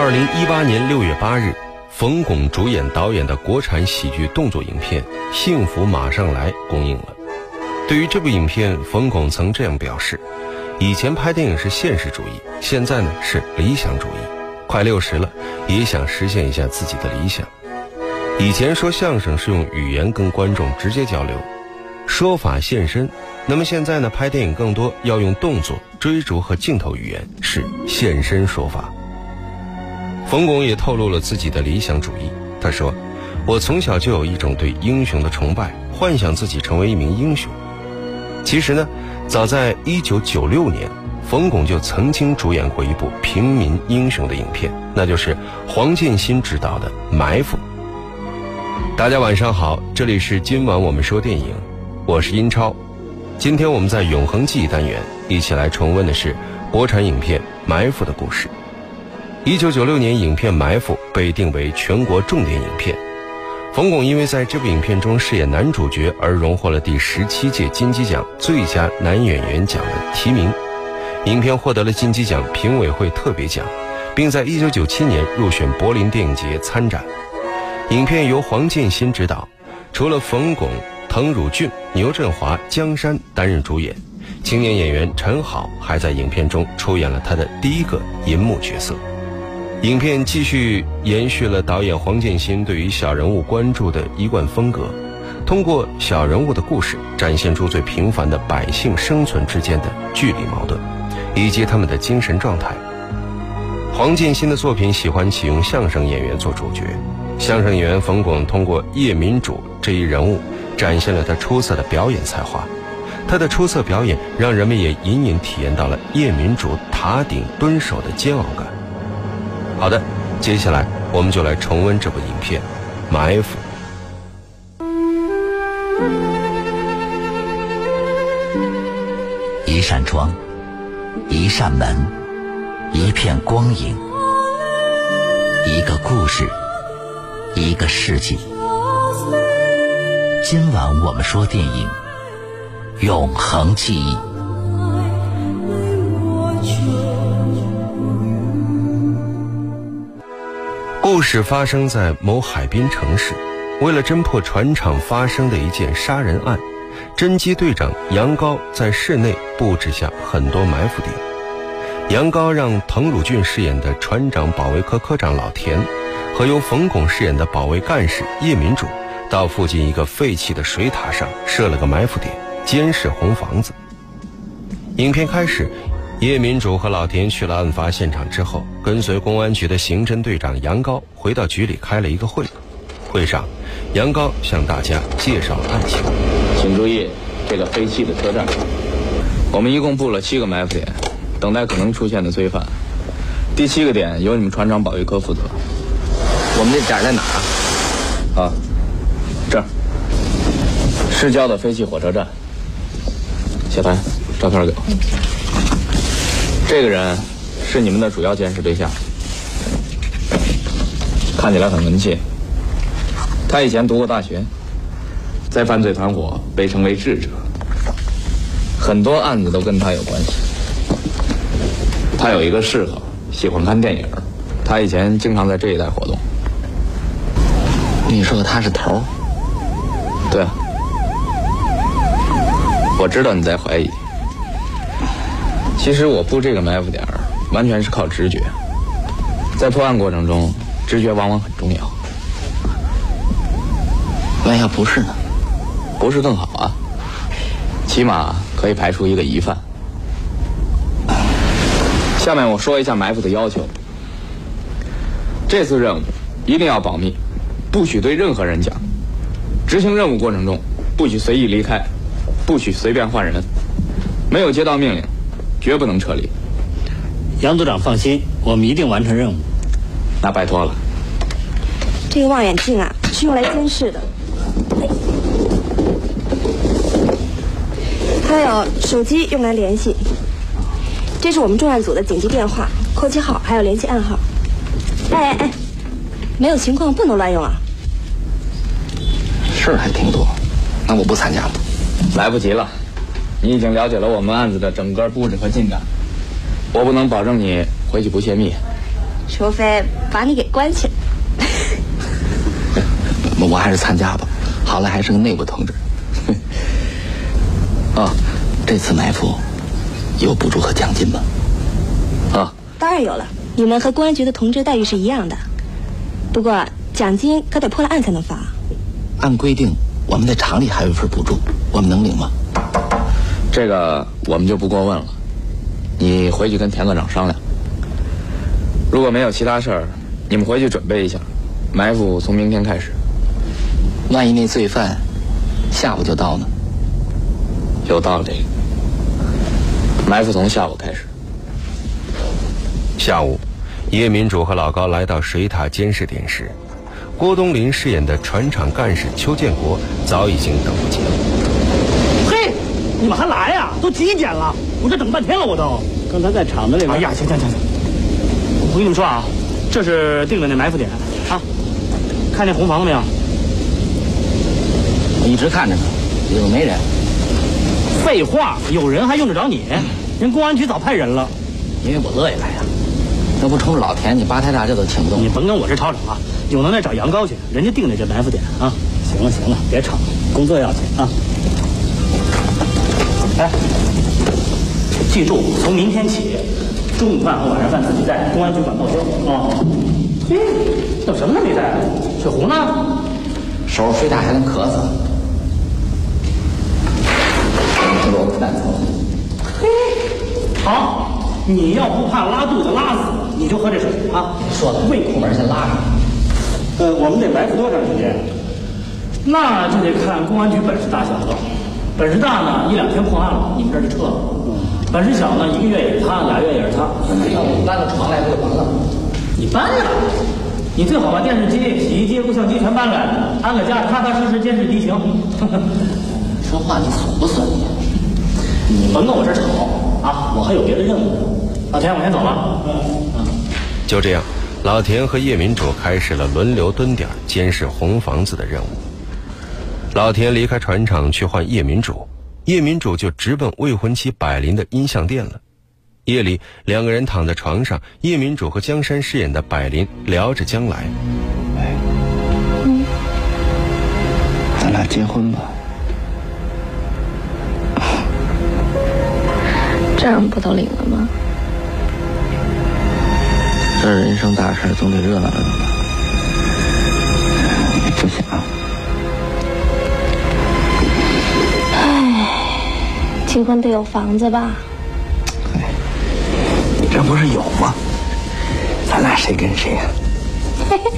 二零一八年六月八日，冯巩主演导演的国产喜剧动作影片《幸福马上来》公映了。对于这部影片，冯巩曾这样表示：“以前拍电影是现实主义，现在呢是理想主义。快六十了，也想实现一下自己的理想。以前说相声是用语言跟观众直接交流，说法现身。那么现在呢，拍电影更多要用动作、追逐和镜头语言，是现身说法。”冯巩也透露了自己的理想主义。他说：“我从小就有一种对英雄的崇拜，幻想自己成为一名英雄。”其实呢，早在1996年，冯巩就曾经主演过一部平民英雄的影片，那就是黄建新执导的《埋伏》。大家晚上好，这里是今晚我们说电影，我是英超。今天我们在永恒记忆单元一起来重温的是国产影片《埋伏》的故事。一九九六年，影片《埋伏》被定为全国重点影片。冯巩因为在这部影片中饰演男主角而荣获了第十七届金鸡奖最佳男演员奖的提名。影片获得了金鸡奖评委会特别奖，并在一九九七年入选柏林电影节参展。影片由黄建新执导，除了冯巩、滕汝俊、牛振华、江山担任主演，青年演员陈好还在影片中出演了他的第一个银幕角色。影片继续延续了导演黄建新对于小人物关注的一贯风格，通过小人物的故事，展现出最平凡的百姓生存之间的距离矛盾，以及他们的精神状态。黄建新的作品喜欢启用相声演员做主角，相声演员冯巩通过叶民主这一人物，展现了他出色的表演才华。他的出色表演让人们也隐隐体验到了叶民主塔顶蹲守的煎熬感。好的，接下来我们就来重温这部影片《埋伏》。一扇窗，一扇门，一片光影，一个故事，一个世纪。今晚我们说电影《永恒记忆》。故事发生在某海滨城市，为了侦破船厂发生的一件杀人案，侦缉队长杨高在室内布置下很多埋伏点。杨高让滕汝俊饰演的船长保卫科科长老田，和由冯巩饰演的保卫干事叶民主，到附近一个废弃的水塔上设了个埋伏点，监视红房子。影片开始。叶民主和老田去了案发现场之后，跟随公安局的刑侦队长杨高回到局里开了一个会。会上，杨高向大家介绍了案情。请注意，这个废弃的车站，我们一共布了七个埋伏点，等待可能出现的罪犯。第七个点由你们船长保卫科负责。我们这点在哪儿？啊，这儿。市郊的废弃火车站。小谭，照片给我。这个人是你们的主要监视对象，看起来很文气。他以前读过大学，在犯罪团伙被称为智者，很多案子都跟他有关系。他有一个嗜好，喜欢看电影。他以前经常在这一带活动。你说他是头？对啊，我知道你在怀疑。其实我布这个埋伏点儿，完全是靠直觉。在破案过程中，直觉往往很重要。万一不是呢？不是更好啊？起码可以排除一个疑犯。下面我说一下埋伏的要求。这次任务一定要保密，不许对任何人讲。执行任务过程中，不许随意离开，不许随便换人。没有接到命令。绝不能撤离，杨组长放心，我们一定完成任务。那拜托了。这个望远镜啊，是用来监视的。还有手机用来联系。这是我们重案组的紧急电话、扣机号，还有联系暗号。哎哎哎，没有情况不能乱用啊。事儿还挺多，那我不参加了。来不及了。你已经了解了我们案子的整个布置和进展，我不能保证你回去不泄密，除非把你给关起来。我还是参加吧，好赖还是个内部同志。啊，这次埋伏有补助和奖金吗？啊，当然有了，你们和公安局的同志待遇是一样的，不过奖金可得破了案才能发。按规定，我们在厂里还有一份补助，我们能领吗？这个我们就不过问了，你回去跟田科长商量。如果没有其他事儿，你们回去准备一下，埋伏从明天开始。万一那罪犯下午就到呢？有道理。埋伏从下午开始。下午，叶民主和老高来到水塔监视点时，郭冬临饰演的船厂干事邱建国早已经等不及了。嘿，你们还来呀？都几点了？我这等半天了，我都。刚才在厂子里边。哎呀，行行行行，我跟你们说啊，这是定的那埋伏点啊，看见红房子没有？一直看着呢，里头没人。废话，有人还用得着你？人公安局早派人了。因为我乐意来呀。要不冲着老田，你八抬大轿都请不动。你甭跟我这吵吵啊！有能耐找杨高去，人家定的这埋伏点啊。行了行了，别吵了，工作要紧啊。哎，记住，从明天起，中午饭和晚上饭自己带，公安局管报销啊。嘿，怎么什么都没带？水壶呢？手水打还能咳嗽。我不蛋疼。嘿，好，你要不怕拉肚子拉死，你就喝这水啊。说的胃口门先拉上。呃，我们得埋伏多长时间？那就得看公安局本事大小了。本事大呢，一两天破案了，你们这就撤了。本事小呢，一个月也是他，俩月也是他。那我搬个床来不就完了？你搬呀！你最好把电视机、洗衣机、录像机全搬来，安个家，踏踏实实监视敌情。说话你损不损你？你甭跟我这吵啊！我还有别的任务。老田，我先走了。嗯。就这样，老田和叶民主开始了轮流蹲点监视红房子的任务。老田离开船厂去换叶民主，叶民主就直奔未婚妻百灵的音像店了。夜里，两个人躺在床上，叶民主和江山饰演的百灵聊着将来。哎，嗯，咱俩结婚吧。这样不都领了吗？这人生大事总得热闹热闹吧？不想。结婚得有房子吧？哎，这不是有吗？咱俩谁跟谁呀？嘿嘿，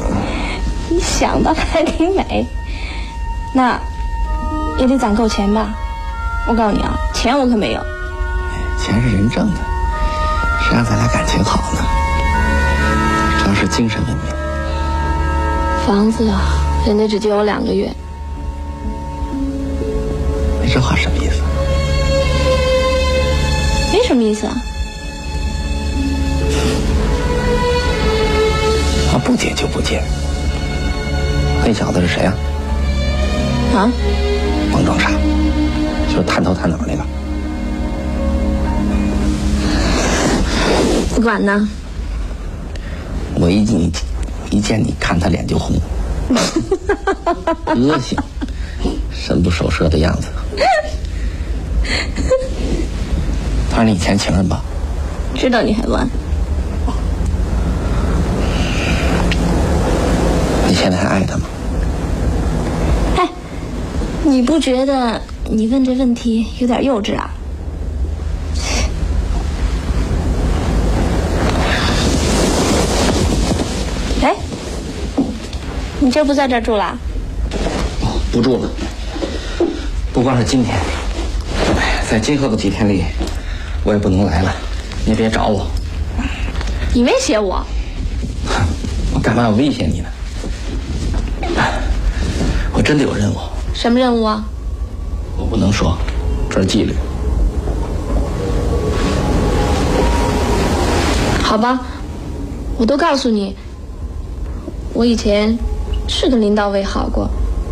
你想的还挺美。那也得攒够钱吧？我告诉你啊，钱我可没有。钱是人挣的，谁让咱俩感情好呢？主要是精神文明。房子啊，人家只借我两个月。你这话什么么意思啊。他不接就不接。那小子是谁啊？啊？甭装傻，就是探头探脑那个。不管呢，我一见一见你看他脸就红，恶心，神不守舍的样子。他是你以前情人吧？知道你还问？你现在还爱他吗？哎，你不觉得你问这问题有点幼稚啊？哎你这不在这儿住了？不住了。不光是今天，在今后的几天里，我也不能来了。你别找我。你威胁我？我干嘛要威胁你呢？我真的有任务。什么任务啊？我不能说，这是纪律。好吧，我都告诉你，我以前。是跟林道伟好过，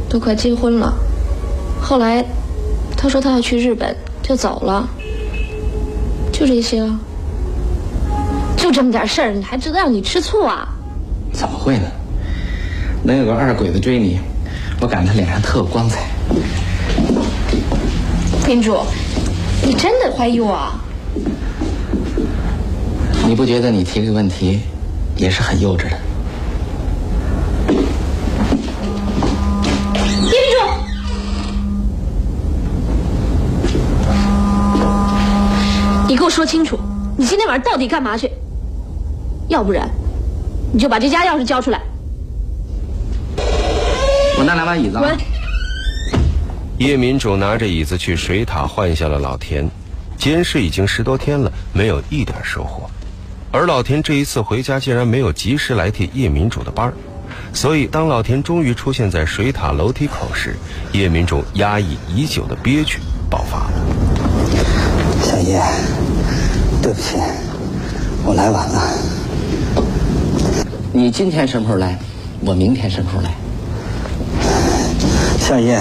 都快结婚了。后来，他说他要去日本，就走了。就这些啊。就就这么点事儿，你还知道让你吃醋啊？怎么会呢？能有个二鬼子追你，我感觉他脸上特有光彩。宾主，你真的怀疑我啊？你不觉得你提这个问题也是很幼稚的？给我说清楚，你今天晚上到底干嘛去？要不然，你就把这家钥匙交出来。我拿两把椅子啊。滚！叶民主拿着椅子去水塔换下了老田，监视已经十多天了，没有一点收获。而老田这一次回家竟然没有及时来替叶民主的班儿，所以当老田终于出现在水塔楼梯口时，叶民主压抑已久的憋屈爆发了。小叶，对不起，我来晚了。你今天什么时候来？我明天什么时候来？小叶，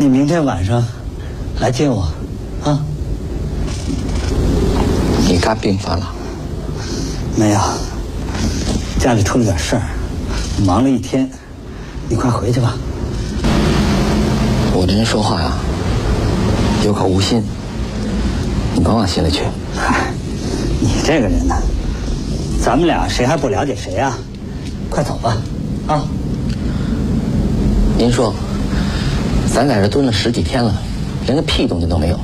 你明天晚上来接我，啊？你肝病犯了？没有，家里出了点事儿，忙了一天，你快回去吧。我这人说话呀，有口无心，你甭往心里去。嗨，你这个人呢，咱们俩谁还不了解谁啊？快走吧，啊！您说，咱在这蹲了十几天了，连个屁动静都没有，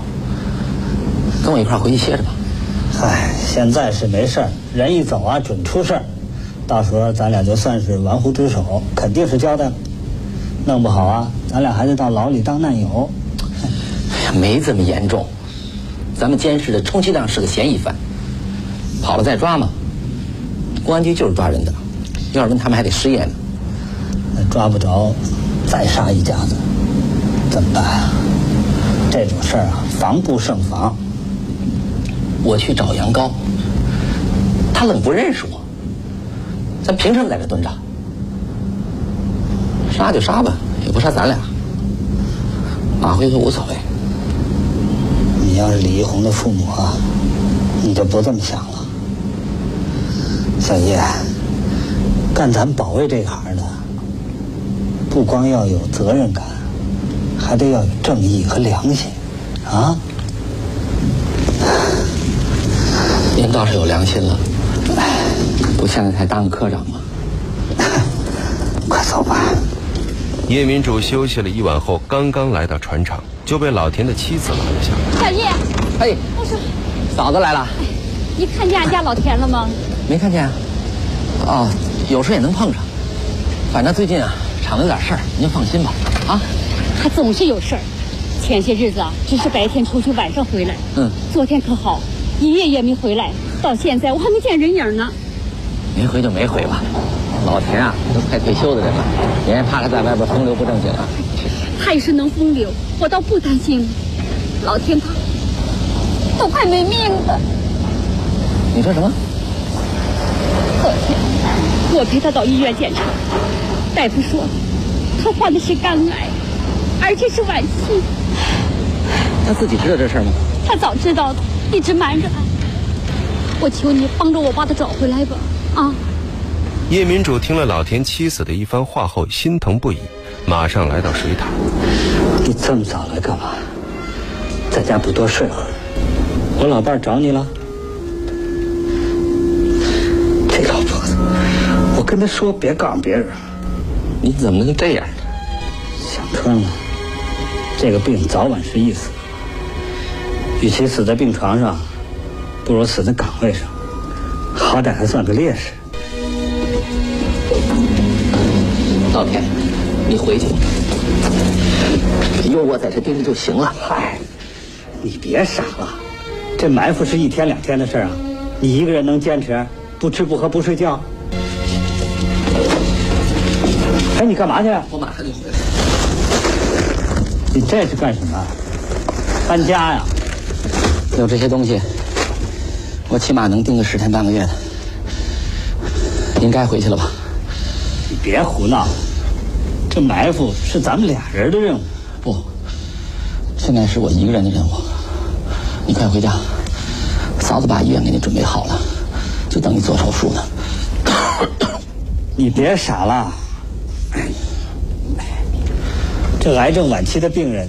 跟我一块儿回去歇着吧。唉，现在是没事儿，人一走啊，准出事儿。到时候咱俩就算是玩忽职守，肯定是交代了。弄不好啊，咱俩还得到牢里当难友。哎呀，没这么严重。咱们监视的充其量是个嫌疑犯，跑了再抓嘛。公安局就是抓人的，要是问他们还得失业呢。那抓不着，再杀一家子，怎么办啊？这种事儿啊，防不胜防。我去找杨高，他愣不认识我，咱凭什么在这蹲着？杀就杀吧，也不杀咱俩。马回头无所谓。你要是李一红的父母啊，你就不这么想了。小叶，干咱保卫这行的，不光要有责任感，还得要有正义和良心，啊？您倒是有良心了，不现在才当个科长吗？快走吧。叶民主休息了一晚后，刚刚来到船厂，就被老田的妻子拦了下来。小叶，哎，我说，嫂子来了，你看见俺家老田了吗？没看见啊？哦，有时候也能碰上。反正最近啊，厂子有点事儿，您就放心吧。啊，他总是有事儿。前些日子啊，只是白天出去，晚上回来。嗯，昨天可好，一夜也没回来，到现在我还没见人影呢。没回就没回吧。老田啊，都快退休的人了，人家怕他在外边风流不正经啊。他要是能风流，我倒不担心。老天他，都快没命了。你说什么？昨天我陪他到医院检查，大夫说他患的是肝癌，而且是晚期。他自己知道这事儿吗？他早知道的，一直瞒着俺。我求你帮着我把他找回来吧，啊！叶民主听了老田妻子的一番话后，心疼不已，马上来到水塔。你这么早来干嘛？在家不多睡会儿？我老伴儿找你了？这老婆子，我跟她说别告诉别人。你怎么能这样呢？想穿了，这个病早晚是一死。与其死在病床上，不如死在岗位上，好歹还算个烈士。老田，你回去，有我在这盯着就行了。嗨，你别傻了，这埋伏是一天两天的事儿啊，你一个人能坚持不吃不喝不睡觉？哎，你干嘛去？我马上就回来。你这是干什么？搬家呀？有这些东西，我起码能盯个十天半个月的。您该回去了吧？你别胡闹，这埋伏是咱们俩人的任务。不，现在是我一个人的任务。你快回家，嫂子把医院给你准备好了，就等你做手术呢。你别傻了，这癌症晚期的病人，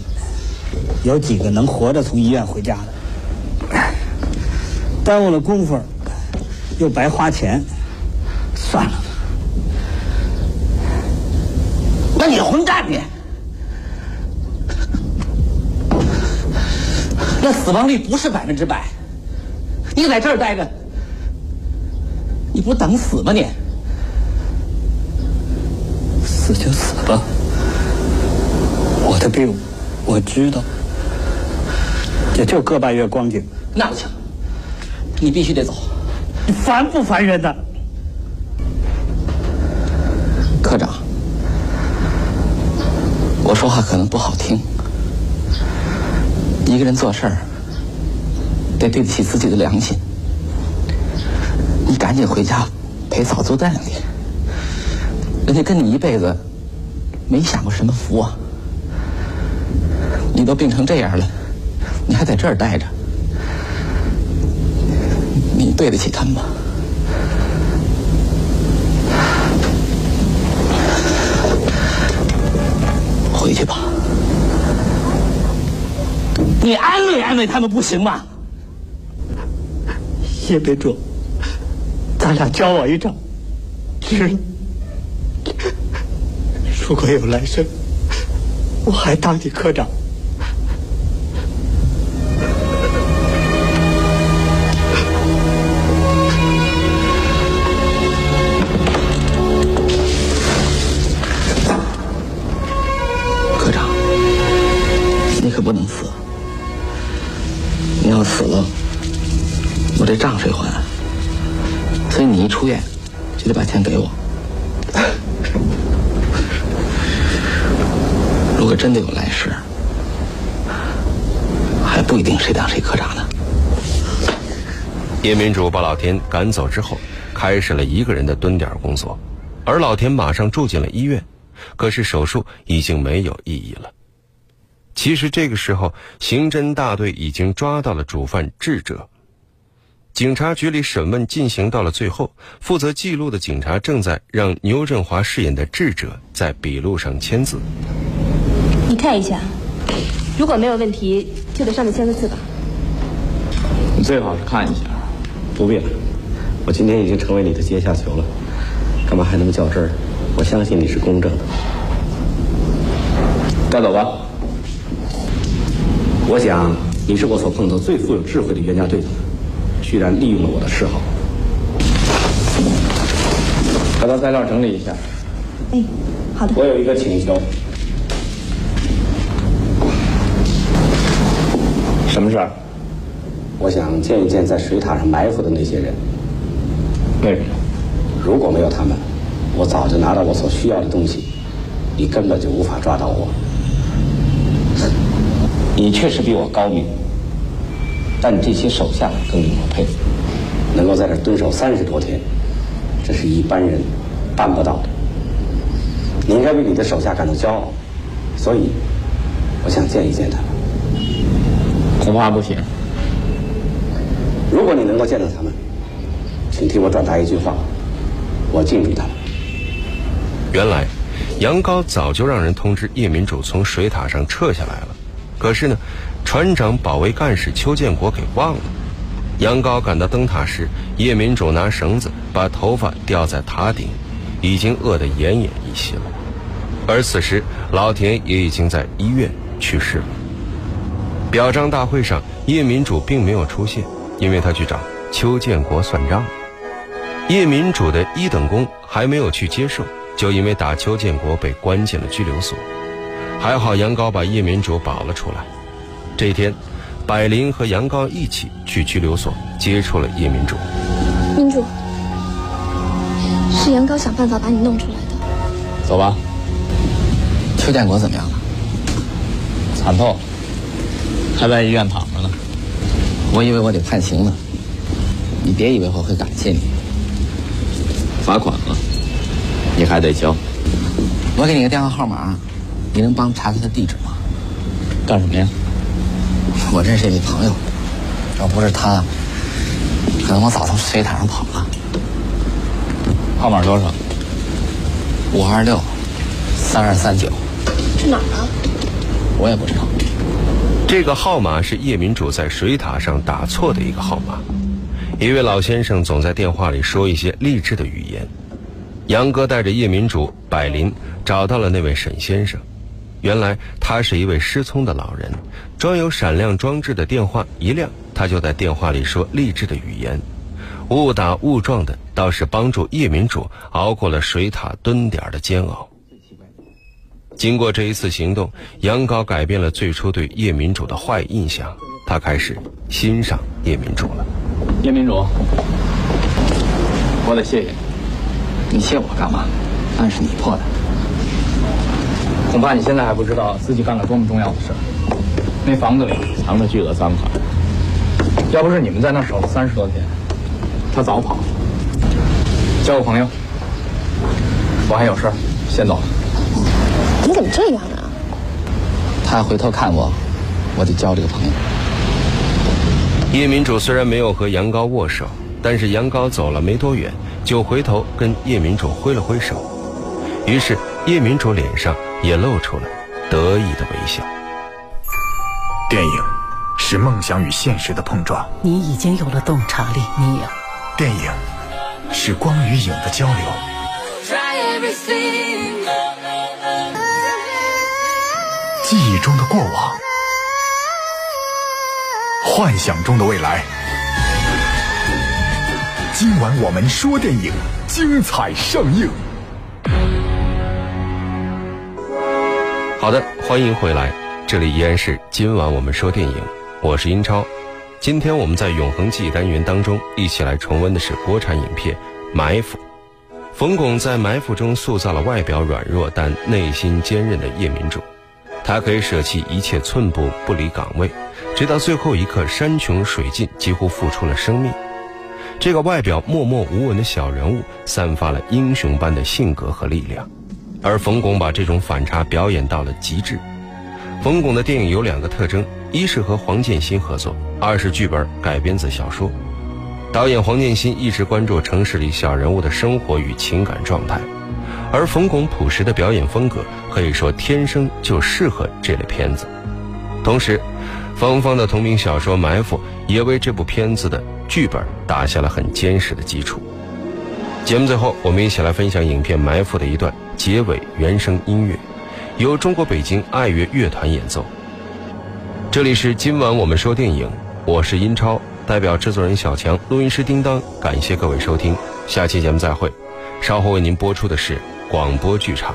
有几个能活着从医院回家的？耽误了功夫，又白花钱，算了。那你混蛋你！那死亡率不是百分之百，你在这儿待着，你不等死吗你？死就死吧，我的病我知道，也就个把月光景。那不行，你必须得走。你烦不烦人呢？说话可能不好听。一个人做事儿得对得起自己的良心。你赶紧回家陪嫂子待两天，人家跟你一辈子没享过什么福啊！你都病成这样了，你还在这儿待着，你对得起他们吗？安慰他们不行吗？叶别主，咱俩交往一场，是。如果有来生，我还当你科长。账谁还？所以你一出院，就得把钱给我。如果真的有来世，还不一定谁当谁科长呢。叶民主把老田赶走之后，开始了一个人的蹲点工作，而老田马上住进了医院。可是手术已经没有意义了。其实这个时候，刑侦大队已经抓到了主犯智者。警察局里审问进行到了最后，负责记录的警察正在让牛振华饰演的智者在笔录上签字。你看一下，如果没有问题，就在上面签个字吧。你最好是看一下。不必了，我今天已经成为你的阶下囚了，干嘛还那么较真儿？我相信你是公正的。带走吧。我想你是我所碰到最富有智慧的冤家对头，居然利用了我的嗜好。把他材料整理一下。哎，好的。我有一个请求。什么事儿？我想见一见在水塔上埋伏的那些人。为什么？如果没有他们，我早就拿到我所需要的东西，你根本就无法抓到我。你确实比我高明，但这些手下更令我佩服，能够在这蹲守三十多天，这是一般人办不到的。你应该为你的手下感到骄傲，所以我想见一见他们。恐怕不行。如果你能够见到他们，请替我转达一句话：我敬重他们。原来，杨高早就让人通知叶民主从水塔上撤下来了。可是呢，船长保卫干事邱建国给忘了。杨高赶到灯塔时，叶民主拿绳子把头发吊在塔顶，已经饿得奄奄一息了。而此时，老田也已经在医院去世了。表彰大会上，叶民主并没有出现，因为他去找邱建国算账。叶民主的一等功还没有去接受，就因为打邱建国被关进了拘留所。还好杨高把叶民主保了出来。这天，百灵和杨高一起去拘留所接触了叶民主。民主，是杨高想办法把你弄出来的。走吧。邱建国怎么样了？惨透了，还在医院躺着呢。我以为我得判刑呢。你别以为我会感谢你。罚款了，你还得交。我给你个电话号码。你能帮查他的地址吗？干什么呀？我认识一位朋友，要不是他，可能我早从水塔上跑了。号码多少？五二六三二三九。去哪儿啊？我也不知道。这个号码是叶民主在水塔上打错的一个号码。一位老先生总在电话里说一些励志的语言。杨哥带着叶民主、百灵找到了那位沈先生。原来他是一位失聪的老人，装有闪亮装置的电话一亮，他就在电话里说励志的语言。误打误撞的，倒是帮助叶民主熬过了水塔蹲点的煎熬。经过这一次行动，杨高改变了最初对叶民主的坏印象，他开始欣赏叶民主了。叶民主，我得谢谢你。你谢我干嘛？案是你破的。恐怕你现在还不知道自己干了多么重要的事儿。那房子里藏着巨额赃款，要不是你们在那守了三十多天，他早跑了。交个朋友，我还有事儿，先走了。你怎么这样啊？他回头看我，我得交这个朋友。叶民主虽然没有和杨高握手，但是杨高走了没多远，就回头跟叶民主挥了挥手，于是叶民主脸上也露出了得意的微笑。电影是梦想与现实的碰撞，你已经有了洞察力，你有。电影是光与影的交流，记忆中的过往，幻想中的未来。今晚我们说电影，精彩上映。好的，欢迎回来，这里依然是今晚我们说电影，我是英超。今天我们在永恒记忆单元当中，一起来重温的是国产影片《埋伏》。冯巩在《埋伏》中塑造了外表软弱但内心坚韧的叶民主，他可以舍弃一切寸步不离岗位，直到最后一刻山穷水尽，几乎付出了生命。这个外表默默无闻的小人物，散发了英雄般的性格和力量，而冯巩把这种反差表演到了极致。冯巩的电影有两个特征：一是和黄建新合作，二是剧本改编自小说。导演黄建新一直关注城市里小人物的生活与情感状态，而冯巩朴实的表演风格可以说天生就适合这类片子。同时，冯芳的同名小说《埋伏》也为这部片子的剧本打下了很坚实的基础。节目最后，我们一起来分享影片《埋伏》的一段结尾原声音乐，由中国北京爱乐乐团演奏。这里是今晚我们说电影，我是英超，代表制作人小强，录音师叮当，感谢各位收听，下期节目再会。稍后为您播出的是广播剧场。